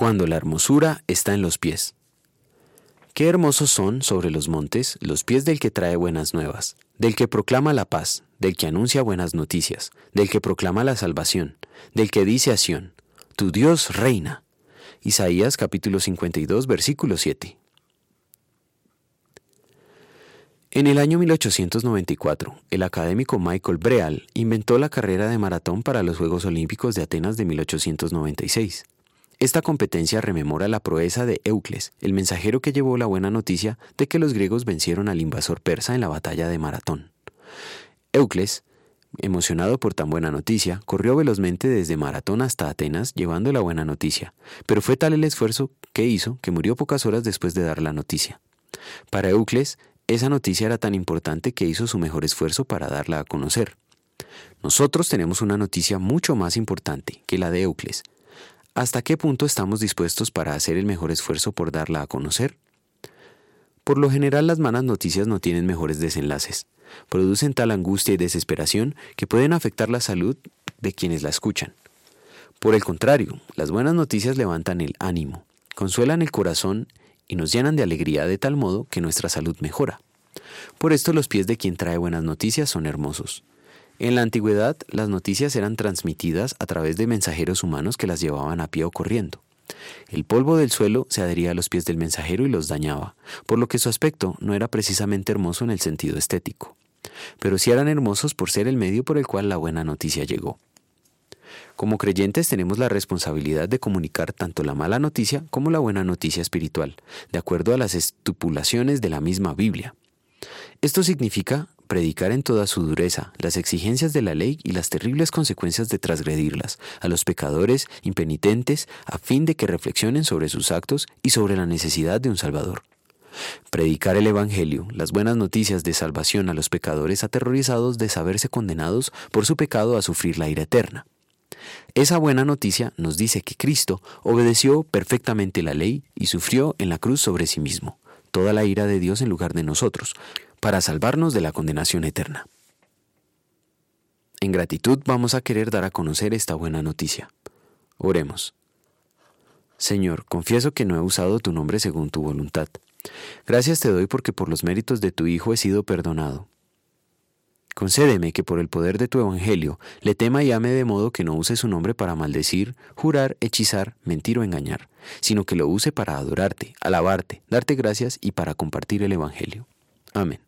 cuando la hermosura está en los pies. Qué hermosos son sobre los montes los pies del que trae buenas nuevas, del que proclama la paz, del que anuncia buenas noticias, del que proclama la salvación, del que dice a Sión, tu Dios reina. Isaías capítulo 52 versículo 7. En el año 1894, el académico Michael Breal inventó la carrera de maratón para los Juegos Olímpicos de Atenas de 1896. Esta competencia rememora la proeza de Eucles, el mensajero que llevó la buena noticia de que los griegos vencieron al invasor persa en la batalla de Maratón. Eucles, emocionado por tan buena noticia, corrió velozmente desde Maratón hasta Atenas llevando la buena noticia, pero fue tal el esfuerzo que hizo que murió pocas horas después de dar la noticia. Para Eucles, esa noticia era tan importante que hizo su mejor esfuerzo para darla a conocer. Nosotros tenemos una noticia mucho más importante que la de Eucles, ¿Hasta qué punto estamos dispuestos para hacer el mejor esfuerzo por darla a conocer? Por lo general las malas noticias no tienen mejores desenlaces. Producen tal angustia y desesperación que pueden afectar la salud de quienes la escuchan. Por el contrario, las buenas noticias levantan el ánimo, consuelan el corazón y nos llenan de alegría de tal modo que nuestra salud mejora. Por esto los pies de quien trae buenas noticias son hermosos. En la antigüedad, las noticias eran transmitidas a través de mensajeros humanos que las llevaban a pie o corriendo. El polvo del suelo se adhería a los pies del mensajero y los dañaba, por lo que su aspecto no era precisamente hermoso en el sentido estético. Pero sí eran hermosos por ser el medio por el cual la buena noticia llegó. Como creyentes tenemos la responsabilidad de comunicar tanto la mala noticia como la buena noticia espiritual, de acuerdo a las estipulaciones de la misma Biblia. Esto significa predicar en toda su dureza las exigencias de la ley y las terribles consecuencias de transgredirlas a los pecadores impenitentes a fin de que reflexionen sobre sus actos y sobre la necesidad de un Salvador. Predicar el Evangelio, las buenas noticias de salvación a los pecadores aterrorizados de saberse condenados por su pecado a sufrir la ira eterna. Esa buena noticia nos dice que Cristo obedeció perfectamente la ley y sufrió en la cruz sobre sí mismo, toda la ira de Dios en lugar de nosotros, para salvarnos de la condenación eterna. En gratitud vamos a querer dar a conocer esta buena noticia. Oremos. Señor, confieso que no he usado tu nombre según tu voluntad. Gracias te doy porque por los méritos de tu Hijo he sido perdonado. Concédeme que por el poder de tu Evangelio le tema y ame de modo que no use su nombre para maldecir, jurar, hechizar, mentir o engañar, sino que lo use para adorarte, alabarte, darte gracias y para compartir el Evangelio. Amén.